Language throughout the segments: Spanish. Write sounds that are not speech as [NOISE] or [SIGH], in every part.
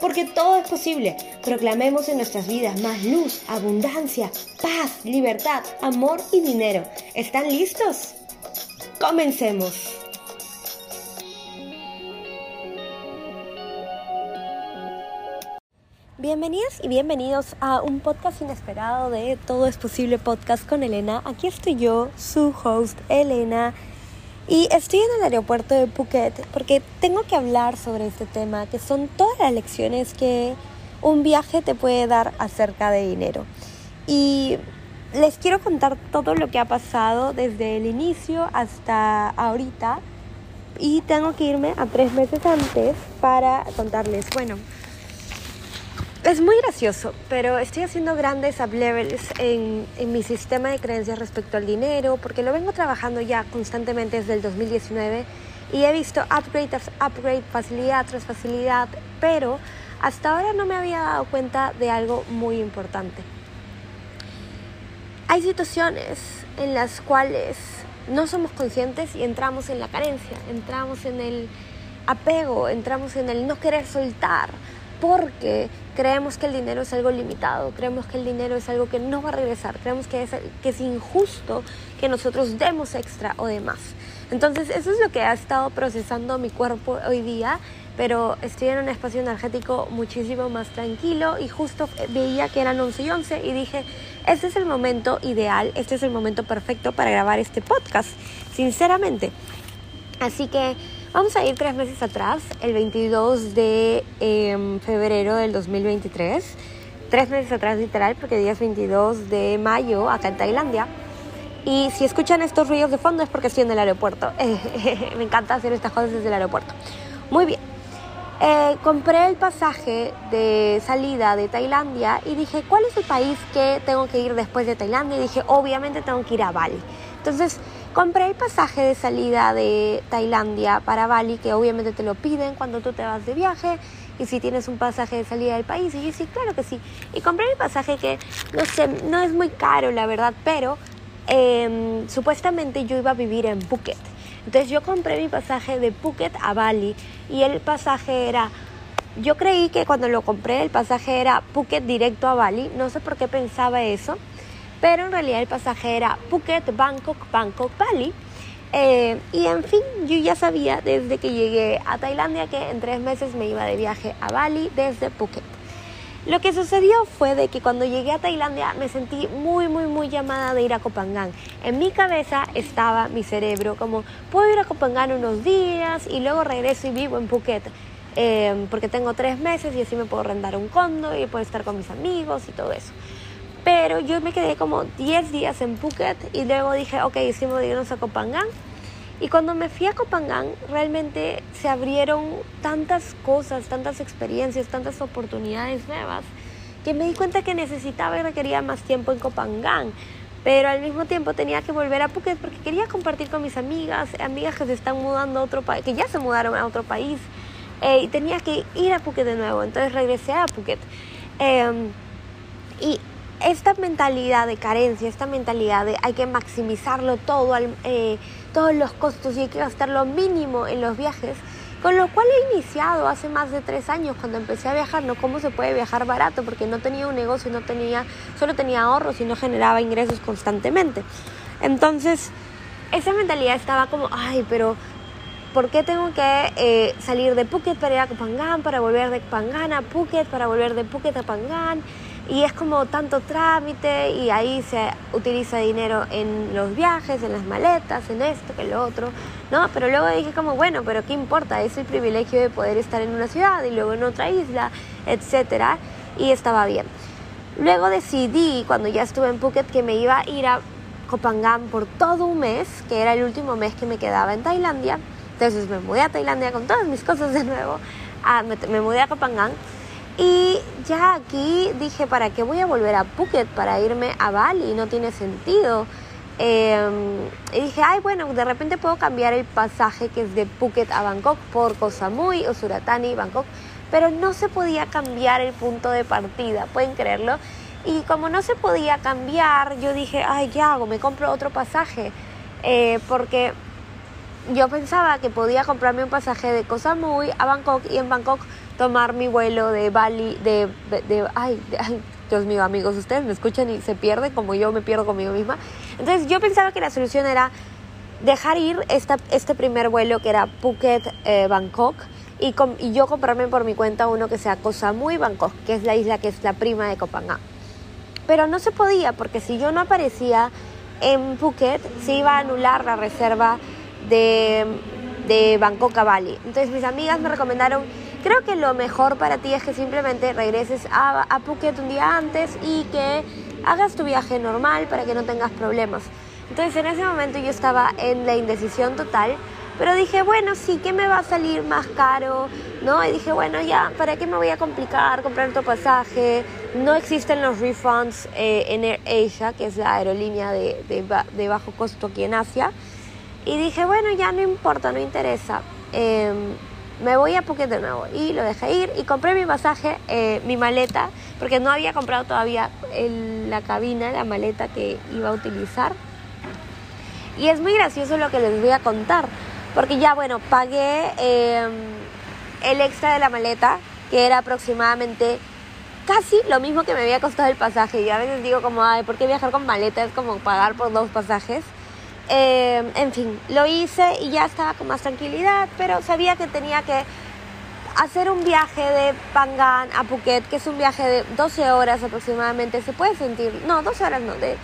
Porque todo es posible. Proclamemos en nuestras vidas más luz, abundancia, paz, libertad, amor y dinero. ¿Están listos? Comencemos. Bienvenidas y bienvenidos a un podcast inesperado de Todo es Posible Podcast con Elena. Aquí estoy yo, su host Elena, y estoy en el aeropuerto de Phuket porque tengo que hablar sobre este tema, que son todas las lecciones que un viaje te puede dar acerca de dinero. Y les quiero contar todo lo que ha pasado desde el inicio hasta ahorita. Y tengo que irme a tres meses antes para contarles, bueno, es muy gracioso, pero estoy haciendo grandes up levels en, en, mi sistema de creencias respecto al dinero, porque lo vengo trabajando ya constantemente desde el 2019 y he visto upgrade tras upgrade, facilidad tras facilidad, pero hasta ahora no me había dado cuenta de algo muy importante. Hay situaciones en las cuales no somos conscientes y entramos en la carencia, entramos en el apego, entramos en el no querer soltar porque creemos que el dinero es algo limitado, creemos que el dinero es algo que no va a regresar, creemos que es, que es injusto que nosotros demos extra o demás. Entonces eso es lo que ha estado procesando mi cuerpo hoy día, pero estoy en un espacio energético muchísimo más tranquilo y justo veía que eran 11 y 11 y dije, este es el momento ideal, este es el momento perfecto para grabar este podcast, sinceramente. Así que Vamos a ir tres meses atrás, el 22 de em, febrero del 2023. Tres meses atrás literal, porque día es 22 de mayo acá en Tailandia. Y si escuchan estos ruidos de fondo es porque estoy en el aeropuerto. [LAUGHS] Me encanta hacer estas cosas desde el aeropuerto. Muy bien. Eh, compré el pasaje de salida de Tailandia y dije, ¿cuál es el país que tengo que ir después de Tailandia? Y dije, obviamente tengo que ir a Bali. Entonces, Compré el pasaje de salida de Tailandia para Bali, que obviamente te lo piden cuando tú te vas de viaje. Y si tienes un pasaje de salida del país, y yo sí, claro que sí. Y compré el pasaje que, no sé, no es muy caro, la verdad, pero em, supuestamente yo iba a vivir en Phuket. Entonces yo compré mi pasaje de Phuket a Bali y el pasaje era yo creí que cuando lo compré el pasaje era Phuket directo a Bali, no sé por qué pensaba eso, pero en realidad el pasaje era Phuket, Bangkok, Bangkok, Bali. Eh, y en fin, yo ya sabía desde que llegué a Tailandia que en tres meses me iba de viaje a Bali desde Phuket. Lo que sucedió fue de que cuando llegué a Tailandia me sentí muy, muy, muy llamada de ir a Kopangan. En mi cabeza estaba mi cerebro como, puedo ir a Kopangan unos días y luego regreso y vivo en Phuket. Eh, porque tengo tres meses y así me puedo rentar un condo y puedo estar con mis amigos y todo eso. Pero yo me quedé como 10 días en Phuket y luego dije, ok, hicimos irnos a Kopangan. Y cuando me fui a Kopangan, realmente se abrieron tantas cosas, tantas experiencias, tantas oportunidades nuevas, que me di cuenta que necesitaba y requería más tiempo en Kopangan. Pero al mismo tiempo tenía que volver a Phuket porque quería compartir con mis amigas, amigas que se están mudando a otro país, que ya se mudaron a otro país. Eh, y tenía que ir a Phuket de nuevo. Entonces regresé a Phuket. Eh, y esta mentalidad de carencia, esta mentalidad de hay que maximizarlo todo, eh, todos los costos y hay que gastar lo mínimo en los viajes, con lo cual he iniciado hace más de tres años cuando empecé a viajar, no cómo se puede viajar barato, porque no tenía un negocio, no tenía, solo tenía ahorros y no generaba ingresos constantemente. Entonces, esa mentalidad estaba como, ay, pero ¿por qué tengo que eh, salir de Phuket para ir a Phangan, para volver de Phangan a Phuket, para volver de Phuket a Phangan? Y es como tanto trámite y ahí se utiliza dinero en los viajes, en las maletas, en esto, que lo otro, ¿no? Pero luego dije como, bueno, pero ¿qué importa? Es el privilegio de poder estar en una ciudad y luego en otra isla, etcétera, y estaba bien. Luego decidí, cuando ya estuve en Phuket, que me iba a ir a Kopangan por todo un mes, que era el último mes que me quedaba en Tailandia. Entonces me mudé a Tailandia con todas mis cosas de nuevo, me, me mudé a Kopangan y ya aquí dije, ¿para qué voy a volver a Phuket para irme a Bali? No tiene sentido. Em, y dije, ay, bueno, de repente puedo cambiar el pasaje que es de Phuket a Bangkok por Koh Samui o Suratani, Bangkok, pero no se podía cambiar el punto de partida, pueden creerlo. Y como no se podía cambiar, yo dije, ay, ¿qué hago? Me compro otro pasaje, eh, porque yo pensaba que podía comprarme un pasaje de Koh Samui a Bangkok y en Bangkok tomar mi vuelo de Bali, de, de, ay, ay, Dios mío, amigos, ustedes me escuchan y se pierden como yo me pierdo conmigo misma. Entonces yo pensaba que la solución era dejar ir esta, este primer vuelo que era Phuket, eh, Bangkok, y, y, yo comprarme por mi cuenta uno que sea Koh Samui, Bangkok, que es la isla que es la prima de Kopangan. Pero no se podía porque si yo no aparecía en Phuket, se iba a anular la reserva de, de Bangkok a Bali. Entonces mis amigas me recomendaron Creo que lo mejor para ti es que simplemente regreses a, a Phuket un día antes y que hagas tu viaje normal para que no tengas problemas. Entonces en ese momento yo estaba en la indecisión total, pero dije, bueno, sí, ¿qué me va a salir más caro? ¿No? Y dije, bueno, ya, ¿para qué me voy a complicar comprar otro pasaje? No existen los refunds eh, en AirAsia, que es la aerolínea de, de, de, bajo costo aquí en Asia. Y dije, bueno, ya no importa, no interesa. Eh, me voy a Phuket de nuevo y lo dejé ir y compré mi pasaje, eh, mi maleta, porque no había comprado todavía la cabina, la maleta que iba a utilizar. Y es muy gracioso lo que les voy a contar, porque ya bueno, pagué em, el extra de la maleta, que era aproximadamente casi lo mismo que me había costado el pasaje. Y a veces digo como, ay, ¿por qué viajar con maleta? Es como pagar por dos pasajes. Eh, en fin, lo hice y ya estaba con más tranquilidad, pero sabía que tenía que hacer un viaje de Pangan a Phuket, que es un viaje de 12 horas aproximadamente. Se puede sentir, no, 12 horas no, de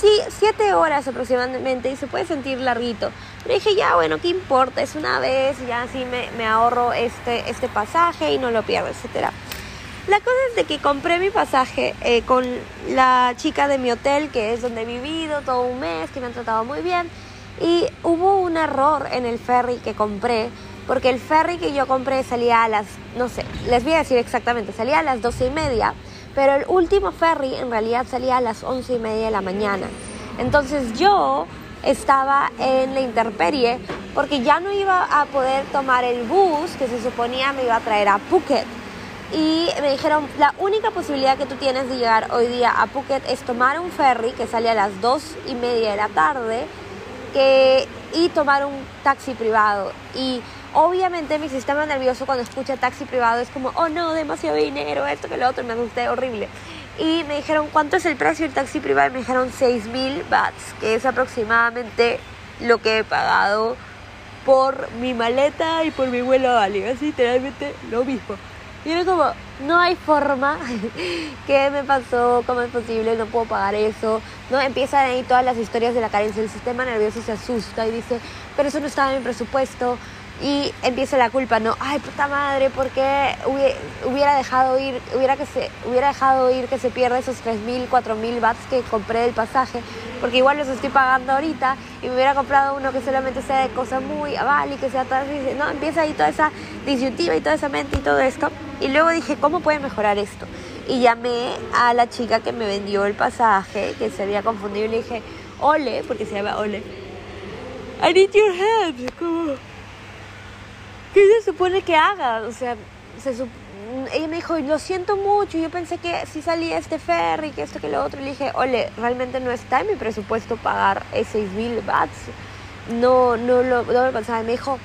sí, 7 horas aproximadamente y se puede sentir larguito. Pero dije, ya, bueno, ¿qué importa? Es una vez, ya así me, me ahorro este, este pasaje y no lo pierdo, etcétera. La cosa es de que compré mi pasaje eh, con la chica de mi hotel, que es donde he vivido todo un mes, que me han tratado muy bien. Y hubo un error en el ferry que compré, porque el ferry que yo compré salía a las, no sé, les voy a decir exactamente, salía a las doce y media, pero el último ferry en realidad salía a las once y media de la mañana. Entonces yo estaba en la interperie porque ya no iba a poder tomar el bus que se suponía me iba a traer a Phuket y me dijeron, la única posibilidad que tú tienes de llegar hoy día a Phuket es tomar un ferry que sale a las dos y media de la tarde que, y tomar un taxi privado. Y obviamente mi sistema nervioso cuando escucha taxi privado es como, oh no, demasiado dinero, esto que lo otro, me asusté horrible. Y me dijeron, ¿cuánto es el precio del taxi privado? Y me dijeron 6 mil bahts, que es aproximadamente lo que he pagado por mi maleta y por mi vuelo a Bali. Es literalmente lo mismo. Y era como, no hay forma. [LAUGHS] ¿Qué me pasó? ¿Cómo es posible? No puedo pagar eso. No empiezan ahí todas las historias de la carencia. El sistema nervioso se asusta y dice, pero eso no estaba en mi presupuesto y empieza la culpa, ¿no? Ay, puta madre, ¿por qué hubiera dejado ir, hubiera, que se, hubiera dejado ir que se pierda esos 3.000, 4.000 bats que compré del pasaje? Porque igual los estoy pagando ahorita y me hubiera comprado uno que solamente sea de cosas muy aval y que sea tal, no, empieza ahí toda esa disyuntiva y toda esa mente y todo esto. Y luego dije, ¿cómo puede mejorar esto? Y llamé a la chica que me vendió el pasaje, que se había confundido y le dije, Ole, porque se llama Ole, I need your help, ¿qué se supone que haga? O sea, se ella me dijo, lo siento mucho, yo pensé que si salía este ferry, que esto, que lo otro, y le dije, ole, realmente no está en mi presupuesto pagar 6 mil bats, no, no, lo, no lo pensaba, y me dijo,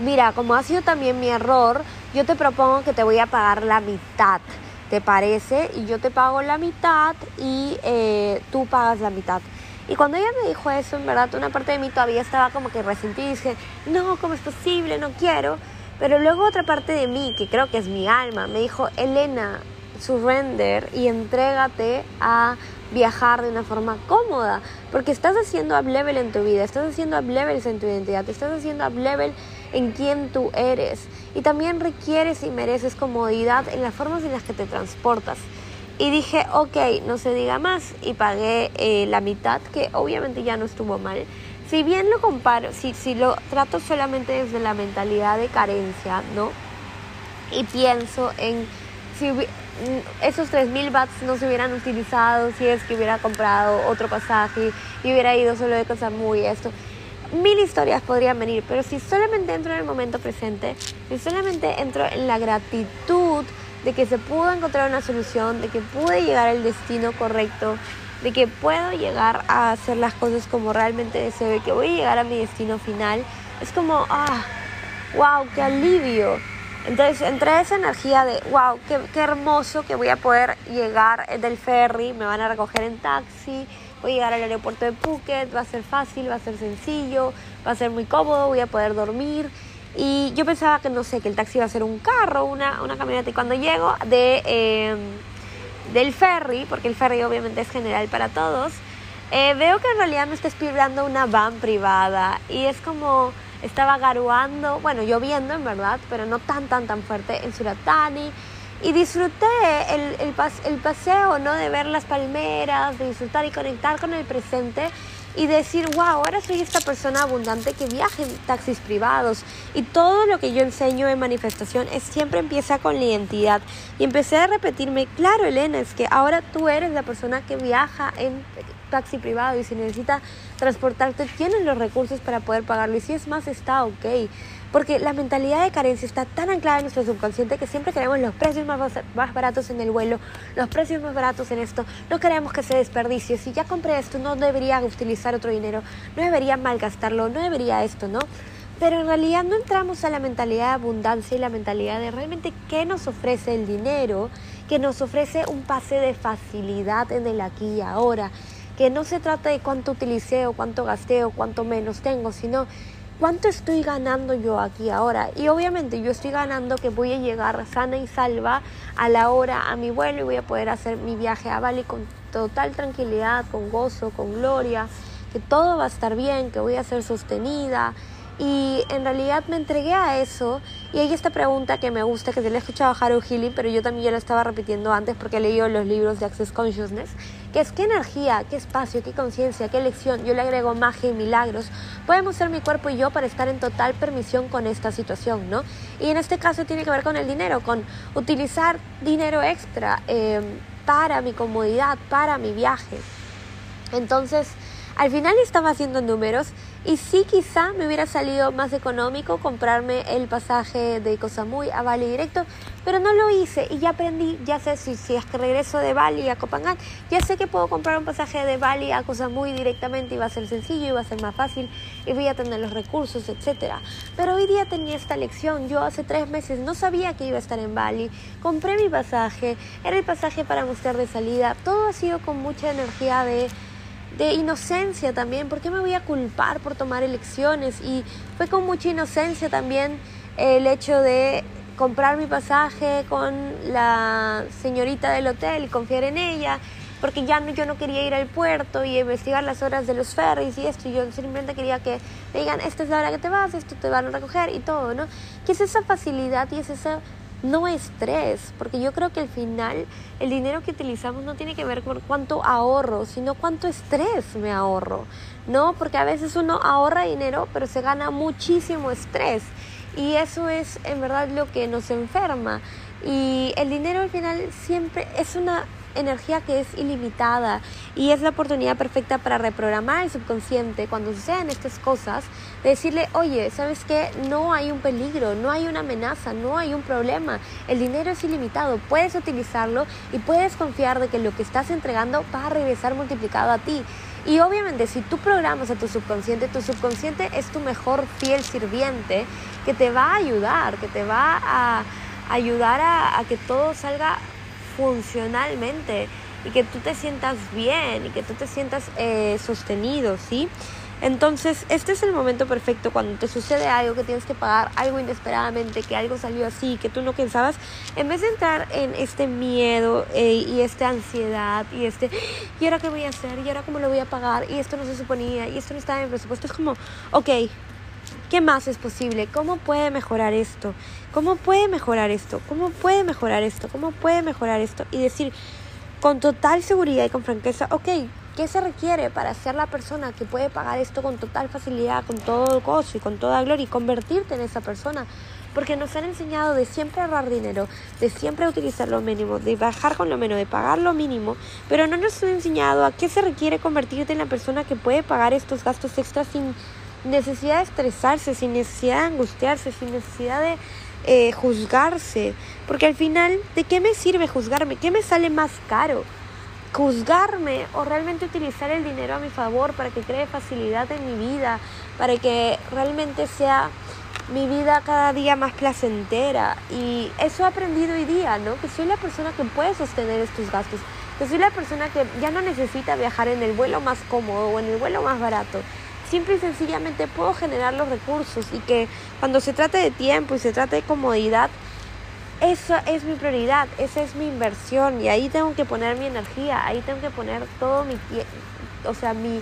mira, como ha sido también mi error, yo te propongo que te voy a pagar la mitad, ¿te parece? Y yo te pago la mitad y eh, tú pagas la mitad. Y cuando ella me dijo eso, en verdad, una parte de mí todavía estaba como que resentida y dije, no, ¿cómo es posible? No quiero. Pero luego otra parte de mí, que creo que es mi alma, me dijo, Elena, surrender y entrégate a viajar de una forma cómoda, porque estás haciendo up level en tu vida, estás haciendo up levels en tu identidad, estás haciendo up level en quién tú eres y también requieres y mereces comodidad en las formas en las que te transportas. Y dije, ok, no se diga más y pagué eh, la mitad, que obviamente ya no estuvo mal. Si bien lo comparo, si, si lo trato solamente desde la mentalidad de carencia, ¿no? Y pienso en si esos 3.000 bats no se hubieran utilizado si es que hubiera comprado otro pasaje y hubiera ido solo de cosas muy esto. Mil historias podrían venir, pero si solamente entro en el momento presente, si solamente entro en la gratitud de que se pudo encontrar una solución, de que pude llegar al destino correcto, de que puedo llegar a hacer las cosas como realmente deseo y que voy a llegar a mi destino final, es como, ah, wow, qué alivio entonces entré esa energía de, wow, qué, qué, hermoso que voy a poder llegar del ferry, me van a recoger en taxi, voy a llegar al aeropuerto de Phuket, va a ser fácil, va a ser sencillo, va a ser muy cómodo, voy a poder dormir. Y yo pensaba que, no sé, que el taxi iba a ser un carro, una, una camioneta. Y cuando llego de, em, del ferry, porque el ferry obviamente es general para todos, eh, veo que en realidad me está esperando una van privada. Y es como estaba garuando, bueno, lloviendo en verdad, pero no tan, tan, tan fuerte en Suratani. Y disfruté el, el, el paseo, ¿no? De ver las palmeras, de disfrutar y conectar con el presente y decir, wow, ahora soy esta persona abundante que viaja en taxis privados. Y todo lo que yo enseño en manifestación es siempre empieza con la identidad. Y empecé a repetirme, claro, Elena, es que ahora tú eres la persona que viaja en taxi privado y si necesita transportarte, tienes los recursos para poder pagarlo. Y si es más, está ok. Porque la mentalidad de carencia está tan anclada en nuestro subconsciente que siempre queremos los precios más, más baratos en el vuelo, los precios más baratos en esto. No queremos que se desperdicie. Si ya compré esto, no debería utilizar otro dinero, no debería malgastarlo, no debería esto, ¿no? Pero en realidad no entramos a la mentalidad de abundancia y la mentalidad de realmente qué nos ofrece el dinero, que nos ofrece un pase de facilidad en el aquí y ahora, que no se trata de cuánto utilicé o cuánto gasté o cuánto menos tengo, sino ¿cuánto estoy ganando yo aquí ahora? Y obviamente yo estoy ganando que voy a llegar sana y salva a la hora a mi vuelo y voy a poder hacer mi viaje a Bali con total tranquilidad, con gozo, con gloria, que todo va a estar bien, que voy a ser sostenida. Y en realidad me entregué a eso. Y hay esta pregunta que me gusta, que se le he escuchado a Haru Healing, pero yo también ya lo estaba repitiendo antes porque he leído los libros de Access Consciousness que es qué energía, qué espacio, qué conciencia, qué elección, yo le agrego magia y milagros, podemos ser mi cuerpo y yo para estar en total permisión con esta situación, ¿no? Y en este caso tiene que ver con el dinero, con utilizar dinero extra em, para mi comodidad, para mi viaje. Entonces, al final estaba haciendo números y sí, quizá me hubiera salido más económico comprarme el pasaje de Cosamui a Bali directo, pero no lo hice y ya aprendí, ya sé si, si es que regreso de Bali a Copangan, ya sé que puedo comprar un pasaje de Bali a Cosamui directamente y va a ser sencillo y va a ser más fácil y voy a tener los recursos, etc. Pero hoy día tenía esta lección, yo hace tres meses no sabía que iba a estar en Bali, compré mi pasaje, era el pasaje para mostrar de salida, todo ha sido con mucha energía de de inocencia también, ¿por qué me voy a culpar por tomar elecciones? Y fue con mucha inocencia también el hecho de comprar mi pasaje con la señorita del hotel y confiar en ella, porque ya yo no quería ir al puerto y investigar las horas de los ferries y esto, y yo simplemente quería que me digan, esta es la hora que te vas, esto te van a recoger y todo, ¿no? Que es esa facilidad y es esa no estrés, porque yo creo que al final el dinero que utilizamos no tiene que ver con cuánto ahorro, sino cuánto estrés me ahorro, ¿no? Porque a veces uno ahorra dinero, pero se gana muchísimo estrés y eso es en verdad lo que nos enferma. Y el dinero al final siempre es una energía que es ilimitada y es la oportunidad perfecta para reprogramar el subconsciente cuando sucedan estas cosas, de decirle, oye, ¿sabes qué? No hay un peligro, no hay una amenaza, no hay un problema, el dinero es ilimitado, puedes utilizarlo y puedes confiar de que lo que estás entregando va a regresar multiplicado a ti. Y obviamente si tú programas a tu subconsciente, tu subconsciente es tu mejor fiel sirviente que te va a ayudar, que te va a ayudar a que todo salga funcionalmente y que tú te sientas bien y que tú te sientas eh, sostenido, ¿sí? Entonces, este es el momento perfecto cuando te sucede algo, que tienes que pagar algo inesperadamente, que algo salió así, que tú no pensabas, en vez de entrar en este miedo eh, y esta ansiedad y este, ¿y ahora qué voy a hacer? ¿Y ahora cómo lo voy a pagar? Y esto no se suponía, y esto no estaba en presupuesto, es como, ok, ¿qué más es posible? ¿Cómo puede mejorar esto? ¿Cómo puede mejorar esto? ¿Cómo puede mejorar esto? ¿Cómo puede mejorar esto? Y decir con total seguridad y con franqueza, ok, ¿Qué se requiere para ser la persona que puede pagar esto con total facilidad, con todo gozo y con toda gloria y convertirte en esa persona? Porque nos han enseñado de siempre ahorrar dinero, de siempre utilizar lo mínimo, de bajar con lo menos, de pagar lo mínimo, pero no nos han enseñado a qué se requiere convertirte en la persona que puede pagar estos gastos extras sin necesidad de estresarse, sin necesidad de angustiarse, sin necesidad de eh, juzgarse. Porque al final, ¿de qué me sirve juzgarme? ¿Qué me sale más caro? juzgarme o realmente utilizar el dinero a mi favor para que cree facilidad en mi vida, para que realmente sea mi vida cada día más placentera. Y eso he aprendido hoy día, ¿no? Que soy la persona que puede sostener estos gastos, que soy la persona que ya no necesita viajar en el vuelo más cómodo o en el vuelo más barato. Simple y sencillamente puedo generar los recursos y que cuando se trate de tiempo y se trate de comodidad, esa es mi prioridad, esa es mi inversión y ahí tengo que poner mi energía, ahí tengo que poner todo mi o sea, mi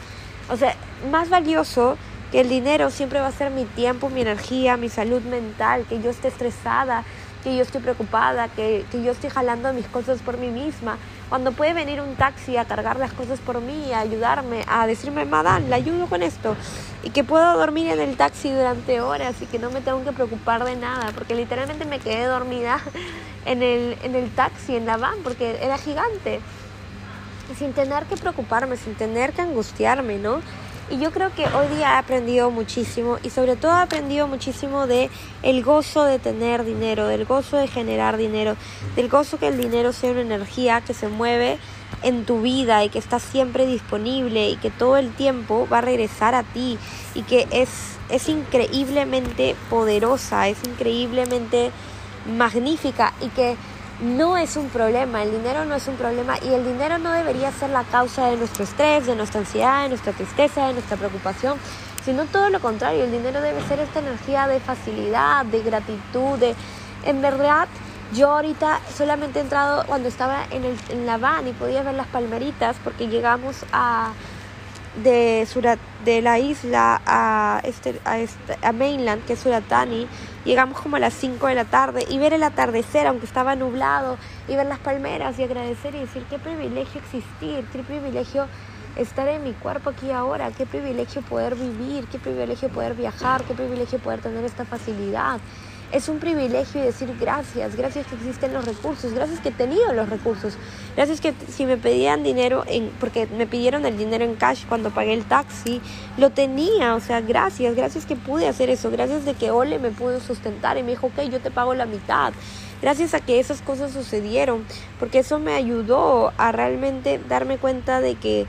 o sea, más valioso que el dinero siempre va a ser mi tiempo, mi energía, mi salud mental, que yo esté estresada, que yo estoy preocupada, que, que yo estoy jalando mis cosas por mí misma. Cuando puede venir un taxi a cargar las cosas por mí, a ayudarme, a decirme, Madame, le ayudo con esto. Y que puedo dormir en el taxi durante horas y que no me tengo que preocupar de nada, porque literalmente me quedé dormida [LAUGHS] en el, en el taxi, en la van, porque era gigante. Sin tener que preocuparme, sin tener que angustiarme, ¿no? Y yo creo que hoy día he aprendido muchísimo y sobre todo he aprendido muchísimo de el gozo de tener dinero, del gozo de generar dinero, del gozo que el dinero sea una energía que se mueve en tu vida y que está siempre disponible y que todo el tiempo va a regresar a ti y que es, es increíblemente poderosa, es increíblemente magnífica y que no es un problema, el dinero no es un problema y el dinero no debería ser la causa de nuestro estrés, de nuestra ansiedad, de nuestra tristeza, de nuestra preocupación, sino todo lo contrario, el dinero debe ser esta energía de facilidad, de gratitud, de... En verdad, yo ahorita solamente he entrado cuando estaba en, el, en la van y podía ver las palmeritas porque llegamos a de, Surat, de la isla a, este, a, este, a mainland, que es Suratani, llegamos como a las 5 de la tarde y ver el atardecer, aunque estaba nublado, y ver las palmeras y agradecer y decir qué privilegio existir, qué privilegio estar en mi cuerpo aquí ahora, qué privilegio poder vivir, qué privilegio poder viajar, qué privilegio poder tener esta facilidad es un privilegio decir gracias, gracias que existen los recursos, gracias que he tenido los recursos, gracias que si me pedían dinero, porque me pidieron el dinero en cash cuando pagué el taxi, lo tenía, o sea, gracias, gracias que pude hacer eso, gracias de que Ole me pudo sustentar y me dijo, ok, yo te pago la mitad. Gracias a que esas cosas sucedieron, porque eso me ayudó a realmente darme cuenta de que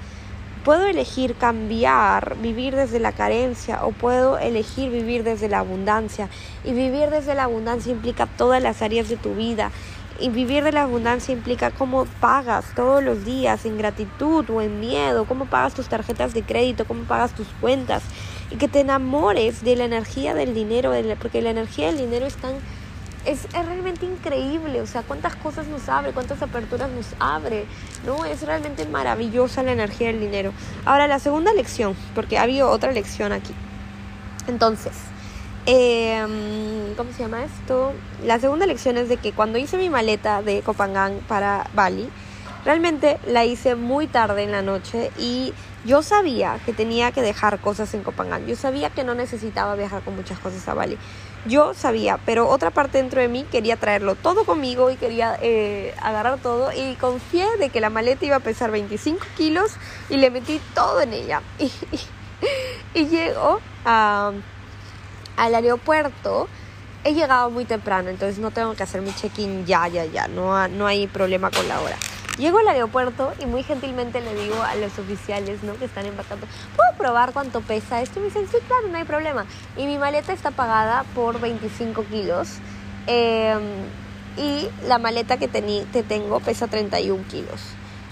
Puedo elegir cambiar, vivir desde la carencia o puedo elegir vivir desde la abundancia. Y vivir desde la abundancia implica todas las áreas de tu vida. Y vivir de la abundancia implica cómo pagas todos los días en gratitud o en miedo, cómo pagas tus tarjetas de crédito, cómo pagas tus cuentas. Y que te enamores de la energía del dinero, porque la energía del dinero es tan es, realmente increíble, o sea, cuántas cosas nos abre, cuántas aperturas nos abre, ¿no? Es realmente maravillosa la energía del dinero. Ahora, la segunda lección, porque ha habido otra lección aquí. Entonces, em, ¿cómo se llama esto? La segunda lección es de que cuando hice mi maleta de Copangang para Bali, realmente la hice muy tarde en la noche y yo sabía que tenía que dejar cosas en Copangang. Yo sabía que no necesitaba viajar con muchas cosas a Bali. Yo sabía, pero otra parte dentro de mí quería traerlo todo conmigo y quería eh, agarrar todo y confié de que la maleta iba a pesar 25 kilos y le metí todo en ella. [LAUGHS] Y, llego al aeropuerto. He llegado muy temprano, entonces no tengo que hacer mi check-in ya, ya, ya. No, no hay problema con la hora. Llego al aeropuerto y muy gentilmente le digo a los oficiales ¿no? que están empacando, ¿puedo probar cuánto pesa esto? Y me dicen, sí, claro, no hay problema. Y mi maleta está pagada por 25 kilos. Em, y la maleta que te tengo pesa 31 kilos.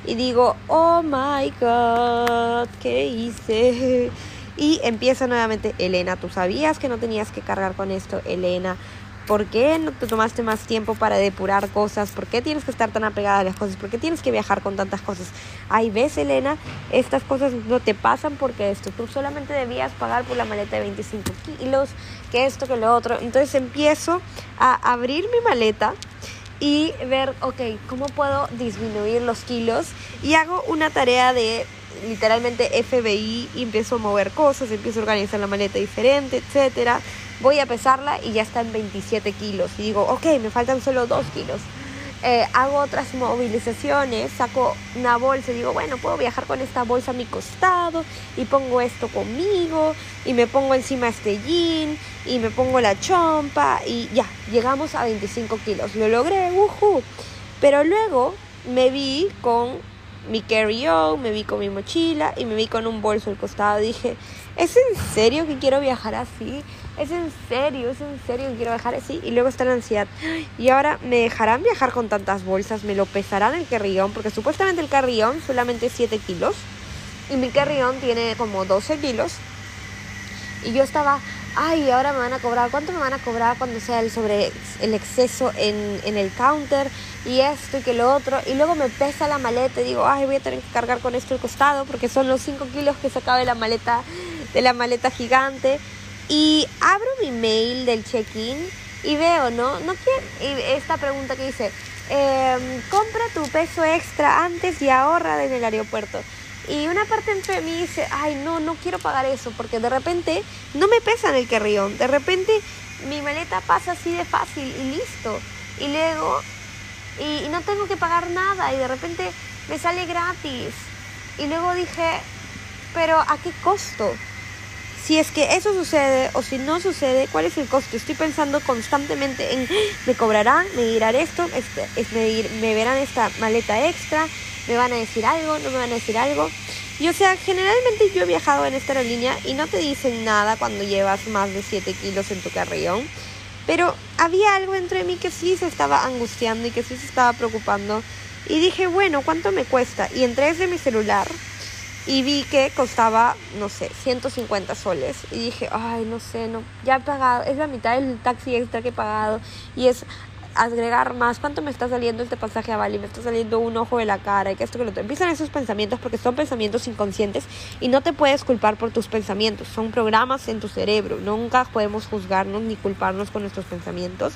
Y digo, oh my god, ¿qué hice? Y empieza nuevamente, Elena, ¿tú sabías que no tenías que cargar con esto? Elena, ¿por qué no te tomaste más tiempo para depurar cosas? ¿Por qué tienes que estar tan apegada a las cosas? ¿Por qué tienes que viajar con tantas cosas? Ahí ves, Elena, estas cosas no te pasan porque esto, tú solamente debías pagar por la maleta de 25 kilos, que esto, que lo otro. Entonces empiezo a abrir mi maleta y ver, ok, ¿cómo puedo disminuir los kilos? Y hago una tarea de literalmente FBI empiezo a mover cosas, empiezo a organizar la maleta diferente, etcétera. Voy a pesarla y ya está en 27 kilos. Y digo, ok, me faltan solo 2 kilos. Eh, hago otras movilizaciones, saco una bolsa y digo, bueno, puedo viajar con esta bolsa a mi costado y pongo esto conmigo y me pongo encima este jean y me pongo la chompa y ya, llegamos a 25 kilos. Lo logré, uhu. Pero luego me vi con mi carry-on, me vi con mi mochila y me vi con un bolso al costado. Dije, ¿es en serio que quiero viajar así? ¿Es en serio? ¿Es en serio quiero viajar así? Y luego está la ansiedad. Y ahora, ¿me dejarán viajar con tantas bolsas? ¿Me lo pesarán el carry-on? Porque supuestamente el carry-on solamente 7 kilos. Y mi carry-on tiene como 12 kilos. Y yo estaba, ay, ahora me van a cobrar, ¿cuánto me van a cobrar cuando sea el sobre el exceso en, en el counter? Y esto y que lo otro. Y luego me pesa la maleta y digo, ay, voy a tener que cargar con esto al costado porque son los 5 kilos que sacaba de la maleta, de la maleta gigante. Y abro mi mail del check-in y veo, ¿no? No quiero, esta pregunta que dice, em, compra tu peso extra antes y ahorra en el aeropuerto. Y una parte entre mí dice, ay, no, no quiero pagar eso, porque de repente no me pesa en el carrión. De repente mi maleta pasa así de fácil y listo. Y luego, y, y no tengo que pagar nada, y de repente me sale gratis. Y luego dije, pero ¿a qué costo? Si es que eso sucede o si no sucede, ¿cuál es el costo? Estoy pensando constantemente en, ¿me cobrarán? ¿Me dirán esto? Este, es, me, ¿Me verán esta maleta extra? ¿Me van a decir algo? ¿No me van a decir algo? Y o sea, generalmente yo he viajado en esta aerolínea y no te dicen nada cuando llevas más de 7 kilos en tu carrión. Pero había algo dentro de mí que sí se estaba angustiando y que sí se estaba preocupando. Y dije, bueno, ¿cuánto me cuesta? Y entré desde mi celular y vi que costaba, no sé, 150 soles. Y dije, ay, no sé, no, ya he pagado, es la mitad del taxi extra que he pagado. Y es agregar más, ¿cuánto me está saliendo este pasaje a Bali? Me está saliendo un ojo de la cara y que esto que lo otro. Empiezan esos pensamientos porque son pensamientos inconscientes y no te puedes culpar por tus pensamientos. Son programas en tu cerebro. Nunca podemos juzgarnos ni culparnos con nuestros pensamientos.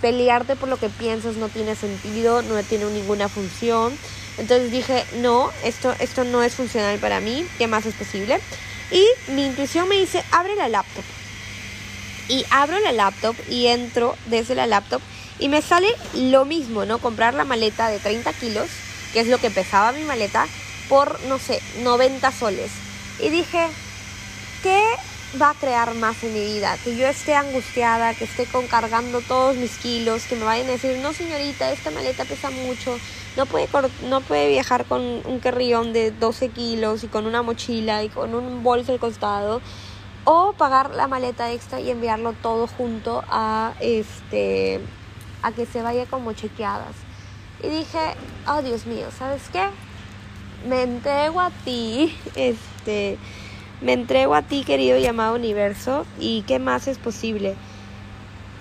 Pelearte por lo que piensas no tiene sentido, no tiene ninguna función. Entonces dije, no, esto, esto no es funcional para mí, ¿qué más es posible? Y mi intuición me dice, abre la laptop. Y abro la laptop y entro desde la laptop y me sale lo mismo, ¿no? Comprar la maleta de 30 kilos, que es lo que pesaba mi maleta, por, no sé, 90 soles. Y dije, ¿qué va a crear más en mi vida? Que yo esté angustiada, que esté con cargando todos mis kilos, que me vayan a decir, no señorita, esta maleta pesa mucho, no puede, no puede viajar con un carrión de 12 kilos y con una mochila y con un bolso al costado. O pagar la maleta extra y enviarlo todo junto a este a que se vaya como chequeadas. Y dije, oh Dios mío, ¿sabes qué? Me entrego a ti, este, me entrego a ti, querido llamado universo, y qué más es posible.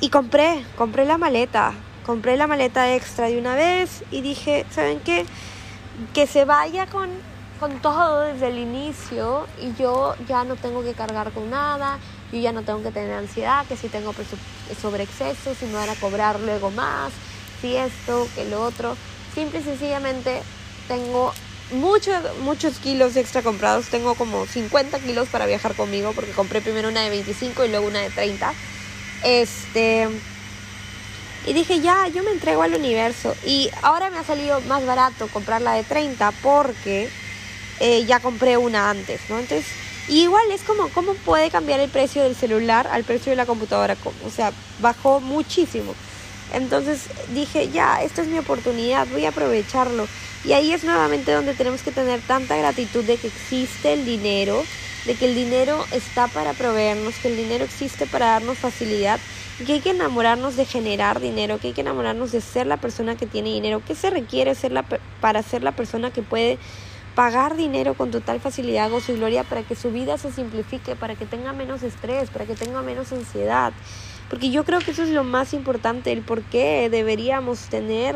Y compré, compré la maleta, compré la maleta extra de una vez y dije, ¿saben qué? Que se vaya con, con todo desde el inicio y yo ya no tengo que cargar con nada, yo ya no tengo que tener ansiedad, que si tengo sobre exceso, si me van a cobrar luego más, si esto, que lo otro. Simple y sencillamente tengo muchos muchos kilos extra comprados. Tengo como 50 kilos para viajar conmigo porque compré primero una de 25 y luego una de 30. Este y dije, ya, yo me entrego al universo. Y ahora me ha salido más barato comprar la de 30 porque eh, ya compré una antes, ¿no? Entonces, igual es como, ¿cómo puede cambiar el precio del celular al precio de la computadora? O sea, bajó muchísimo. Entonces dije, ya, esta es mi oportunidad, voy a aprovecharlo. Y ahí es nuevamente donde tenemos que tener tanta gratitud de que existe el dinero, de que el dinero está para proveernos, que el dinero existe para darnos facilidad que hay que enamorarnos de generar dinero, que hay que enamorarnos de ser la persona que tiene dinero, que se requiere ser la, para ser la persona que puede pagar dinero con total facilidad, gozo y gloria para que su vida se simplifique, para que tenga menos estrés, para que tenga menos ansiedad. Porque yo creo que eso es lo más importante, el por qué deberíamos tener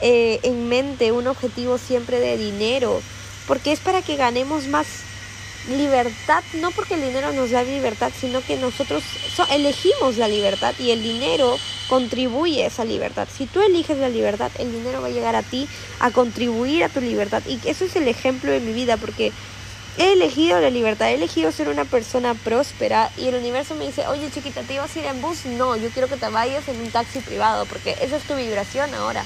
eh, en mente un objetivo siempre de dinero. Porque es para que ganemos más libertad, no porque el dinero nos da libertad, sino que nosotros elegimos la libertad y el dinero contribuye a esa libertad. Si tú eliges la libertad, el dinero va a llegar a ti a contribuir a tu libertad. Y eso es el ejemplo de mi vida, porque he elegido la libertad, he elegido ser una persona próspera y el universo me dice, oye chiquita, ¿te ibas a ir en bus? No, yo quiero que te vayas en un taxi privado, porque esa es tu vibración ahora.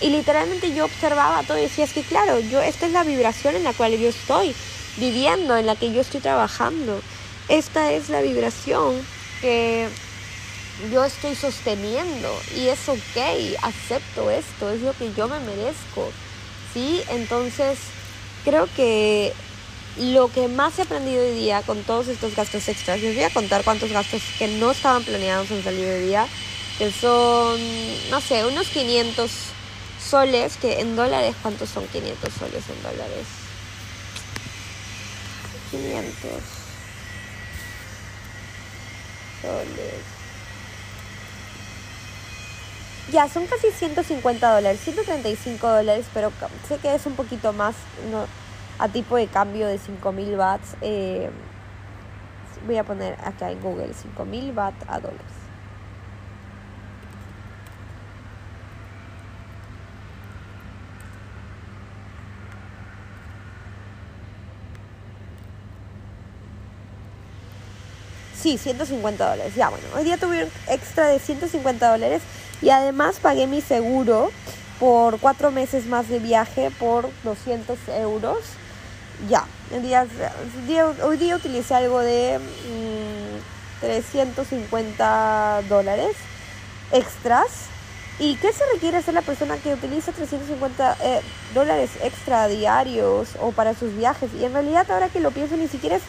Y literalmente yo observaba todo y decía, es que claro, yo, esta es la vibración en la cual yo estoy viviendo, en la que yo estoy trabajando. Esta es la vibración que yo estoy sosteniendo y es ok, acepto esto, es lo que yo me merezco. ¿Sí? Entonces, creo que lo que más he aprendido hoy día con todos estos gastos extras, les voy a contar cuántos gastos que no estaban planeados en salir hoy día, que son, no sé, unos 500 soles, que en dólares, ¿cuántos son 500 soles en dólares? 500 soles. Ya, son casi 150 dólares, 135 dólares, pero sé que es un poquito más no, a tipo de cambio de 5000 watts. Eh, voy a poner acá en Google 5000 watts a dólares. Sí, 150 dólares. Ya, bueno, hoy día tuve un extra de 150 dólares y además pagué mi seguro por cuatro meses más de viaje por 200 euros. Ya, el día, hoy día utilicé algo de 350 mm, dólares extras. ¿Y qué se requiere hacer la persona que utiliza 350 eh, dólares extra diarios o para sus viajes? Y en realidad ahora que lo pienso ni siquiera es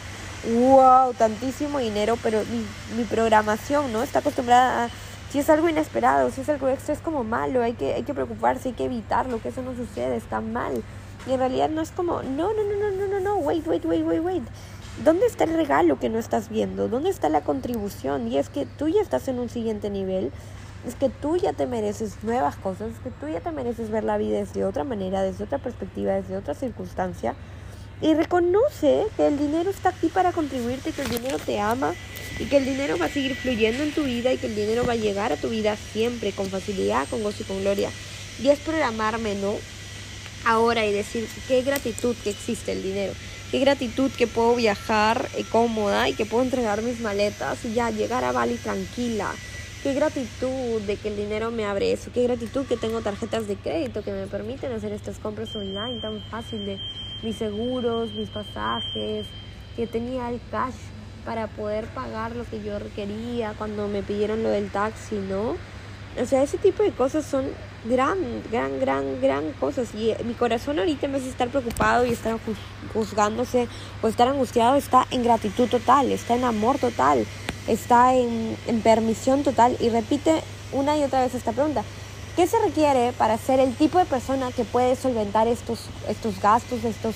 wow, tantísimo dinero, pero mi, mi programación, ¿no? Está acostumbrada a si es algo inesperado, si es algo extra, es como malo, hay que, hay que preocuparse, hay que evitarlo, que eso no sucede, está mal. Y en realidad no es como, no, no, no, no, no, no, no, wait, wait, wait, wait, wait. ¿Dónde está el regalo que no estás viendo? ¿Dónde está la contribución? Y es que tú ya estás en un siguiente nivel, es que tú ya te mereces nuevas cosas, es que tú ya te mereces ver la vida desde otra manera, desde otra perspectiva, desde otra circunstancia. Y reconoce que el dinero está aquí para contribuirte, que el dinero te ama y que el dinero va a seguir fluyendo en tu vida y que el dinero va a llegar a tu vida siempre con facilidad, con gozo y con gloria. Y es programarme, ¿no? Ahora y decir qué gratitud que existe el dinero. Qué gratitud que puedo viajar eh, cómoda y que puedo entregar mis maletas y ya llegar a Bali tranquila. Qué gratitud de que el dinero me abre eso. Qué gratitud que tengo tarjetas de crédito que me permiten hacer estas compras online tan fácil de mis seguros, mis pasajes, que tenía el cash para poder pagar lo que yo quería cuando me pidieron lo del taxi, ¿no? O sea, ese tipo de cosas son gran, gran, gran, gran cosas. Y mi corazón ahorita en vez de estar preocupado y estar juzgándose o estar angustiado, está en gratitud total, está en amor total, está en, en permisión total. Y repite una y otra vez esta pregunta. ¿Qué se requiere para ser el tipo de persona que puede solventar estos, estos gastos, estos,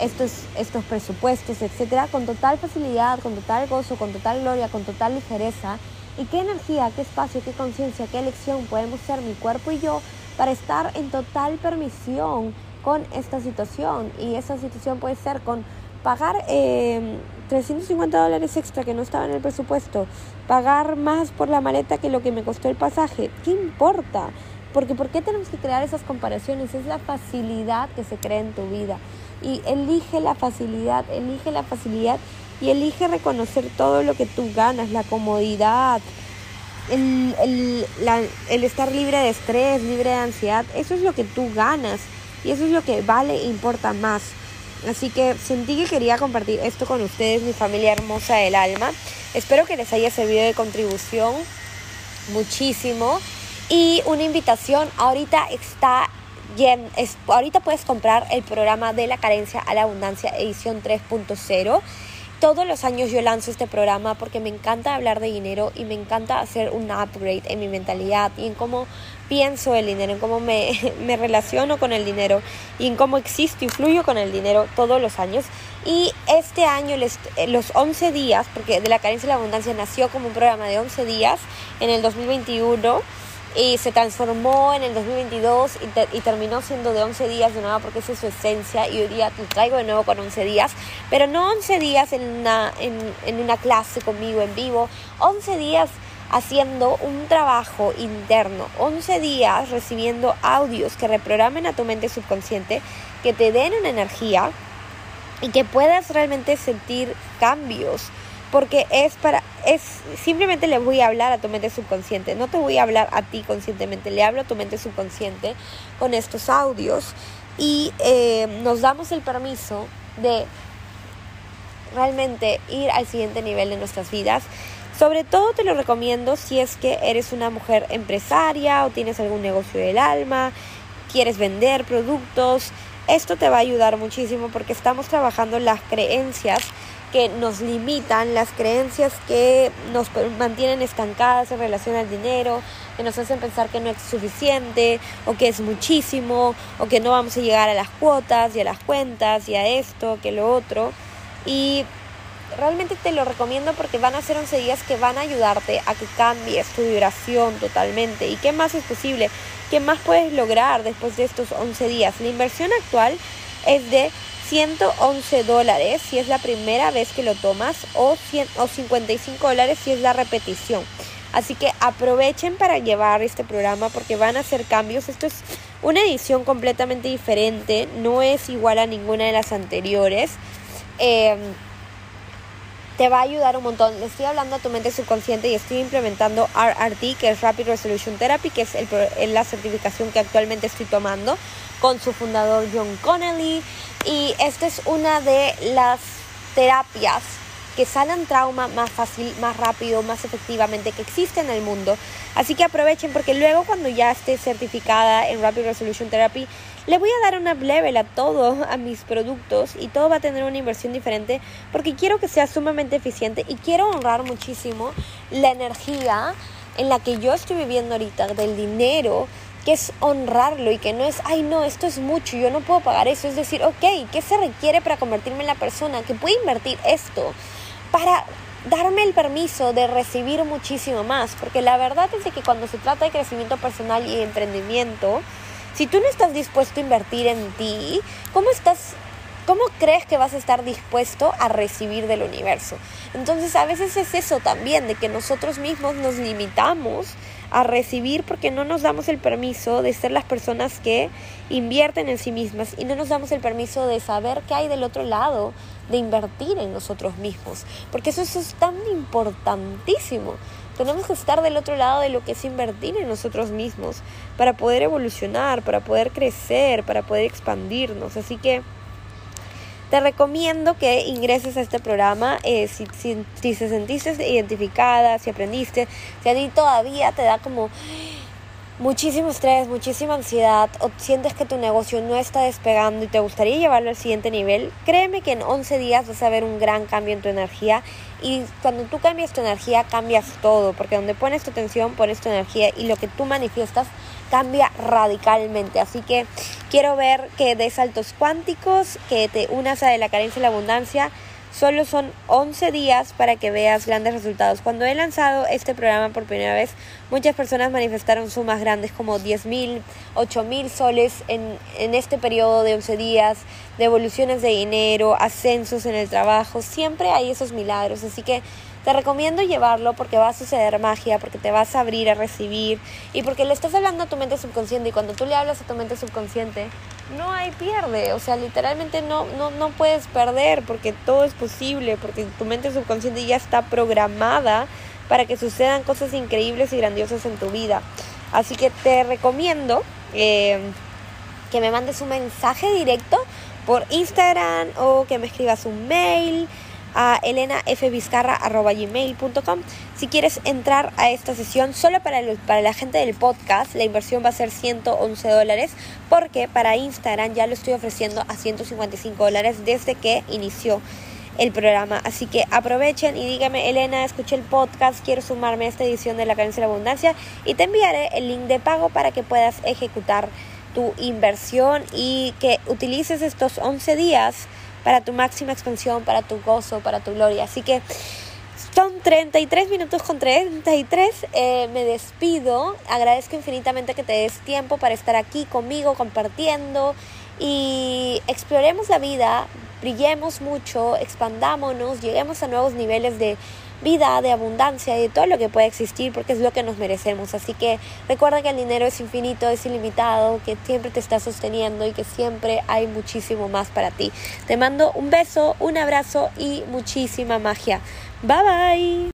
estos, estos presupuestos, etcétera, con total facilidad, con total gozo, con total gloria, con total ligereza? ¿Y qué energía, qué espacio, qué conciencia, qué elección podemos ser mi cuerpo y yo para estar en total permisión con esta situación? Y esa situación puede ser con pagar 350 eh, dólares extra que no estaba en el presupuesto, pagar más por la maleta que lo que me costó el pasaje, ¿qué importa? Porque ¿por qué tenemos que crear esas comparaciones? Es la facilidad que se crea en tu vida. Y elige la facilidad, elige la facilidad y elige reconocer todo lo que tú ganas, la comodidad, el, el, el estar libre de estrés, libre de ansiedad. Eso es lo que tú ganas y eso es lo que vale e importa más. Así que sentí que quería compartir esto con ustedes, mi familia hermosa del alma. Espero que les haya servido de contribución muchísimo. Y una invitación, ahorita está bien, ahorita puedes comprar el programa de la carencia a la abundancia edición 3.0 todos los años yo lanzo este programa porque me encanta hablar de dinero y me encanta hacer un upgrade en mi mentalidad y en cómo pienso el dinero, en cómo me, [LAUGHS] me relaciono con el dinero y en cómo existo y fluyo con el dinero todos los años. Y este año, eh, los 11 días, porque de la carencia y la abundancia nació como un programa de 11 días en el 2021 y se transformó en el 2022 y, terminó siendo de 11 días de nuevo porque esa es su esencia y hoy día te traigo de nuevo con 11 días, pero no 11 días en una, en, en una clase conmigo en vivo, 11 días haciendo un trabajo interno, 11 días recibiendo audios que reprogramen a tu mente subconsciente, que te den una energía y que puedas realmente sentir cambios porque es para es simplemente le voy a hablar a tu mente subconsciente. No te voy a hablar a ti conscientemente le hablo a tu mente subconsciente con estos audios y eh, nos damos el permiso de realmente ir al siguiente nivel de nuestras vidas. Sobre todo te lo recomiendo si es que eres una mujer empresaria o tienes algún negocio del alma quieres vender productos. Esto te va a ayudar muchísimo porque estamos trabajando las creencias que nos limitan, las creencias que nos mantienen estancadas en relación al dinero, que nos hacen pensar que no es suficiente o que es muchísimo o que no vamos a llegar a las cuotas y a las cuentas y a esto, que lo otro. Y realmente te lo recomiendo porque van a ser 11 días que van a ayudarte a que cambies tu vibración totalmente. ¿Y qué más es posible? ¿Qué más puedes lograr después de estos 11 días? La inversión actual es de 111 dólares si es la primera vez que lo tomas o, 100, o 55 dólares si es la repetición. Así que aprovechen para llevar este programa porque van a hacer cambios. Esto es una edición completamente diferente, no es igual a ninguna de las anteriores. Em, te va a ayudar un montón. Le estoy hablando a tu mente subconsciente y estoy implementando RRT, que es Rapid Resolution Therapy, que es el, la certificación que actualmente estoy tomando con su fundador John Connelly. Y esta es una de las terapias que sanan trauma más fácil, más rápido, más efectivamente que existe en el mundo. Así que aprovechen porque luego cuando ya esté certificada en Rapid Resolution Therapy, le voy a dar una level a todo, a mis productos y todo va a tener una inversión diferente porque quiero que sea sumamente eficiente y quiero honrar muchísimo la energía en la que yo estoy viviendo ahorita, del dinero, que es honrarlo y que no es, ay no, esto es mucho, yo no puedo pagar eso. Es decir, ok, ¿qué se requiere para convertirme en la persona que puede invertir esto? Para darme el permiso de recibir muchísimo más. Porque la verdad es que cuando se trata de crecimiento personal y emprendimiento, si tú no estás dispuesto a invertir en ti, ¿cómo estás ¿Cómo crees que vas a estar dispuesto a recibir del universo? Entonces a veces es eso también, de que nosotros mismos nos limitamos a recibir porque no nos damos el permiso de ser las personas que invierten en sí mismas y no nos damos el permiso de saber qué hay del otro lado, de invertir en nosotros mismos, porque eso, eso es tan importantísimo. Tenemos que estar del otro lado de lo que es invertir en nosotros mismos para poder evolucionar, para poder crecer, para poder expandirnos. Así que te recomiendo que ingreses a este programa eh, si, si, si se sentiste identificada, si aprendiste, si a ti todavía te da como muchísimo estrés, muchísima ansiedad. O sientes que tu negocio no está despegando y te gustaría llevarlo al siguiente nivel, créeme que en 11 días vas a ver un gran cambio en tu energía. Y cuando tú cambias tu energía cambias todo, porque donde pones tu atención pones tu energía y lo que tú manifiestas cambia radicalmente. Así que quiero ver que des saltos cuánticos, que te unas a la carencia y la abundancia Solo son 11 días para que veas grandes resultados. Cuando he lanzado este programa por primera vez, muchas personas manifestaron sumas grandes como 10 mil, 8 mil soles en, en este periodo de 11 días, devoluciones de dinero, ascensos en el trabajo. Siempre hay esos milagros. Así que te recomiendo llevarlo porque va a suceder magia, porque te vas a abrir a recibir y porque le estás hablando a tu mente subconsciente y cuando tú le hablas a tu mente subconsciente, no hay pierde, o sea, literalmente no, no, no puedes perder porque todo es posible, porque tu mente subconsciente ya está programada para que sucedan cosas increíbles y grandiosas en tu vida. Así que te recomiendo eh, que me mandes un mensaje directo por Instagram o que me escribas un mail a elenafvizcarra.gmail.com si quieres entrar a esta sesión solo para, para la gente del podcast la inversión va a ser 111 dólares porque para Instagram ya lo estoy ofreciendo a 155 dólares desde que inició el programa. Así que aprovechen y díganme, Elena, escuché el podcast, quiero sumarme a esta edición de La Carencia de la Abundancia y te enviaré el link de pago para que puedas ejecutar tu inversión y que utilices estos 11 días para tu máxima expansión, para tu gozo, para tu gloria. Así que son 33 minutos con 33. Eh, me despido. Agradezco infinitamente que te des tiempo para estar aquí conmigo compartiendo y exploremos la vida, brillemos mucho, expandámonos, lleguemos a nuevos niveles de vida, de abundancia y de todo lo que puede existir porque es lo que nos merecemos. Así que recuerda que el dinero es infinito, es ilimitado, que siempre te está sosteniendo y que siempre hay muchísimo más para ti. Te mando un beso, un abrazo y muchísima magia. Bye bye.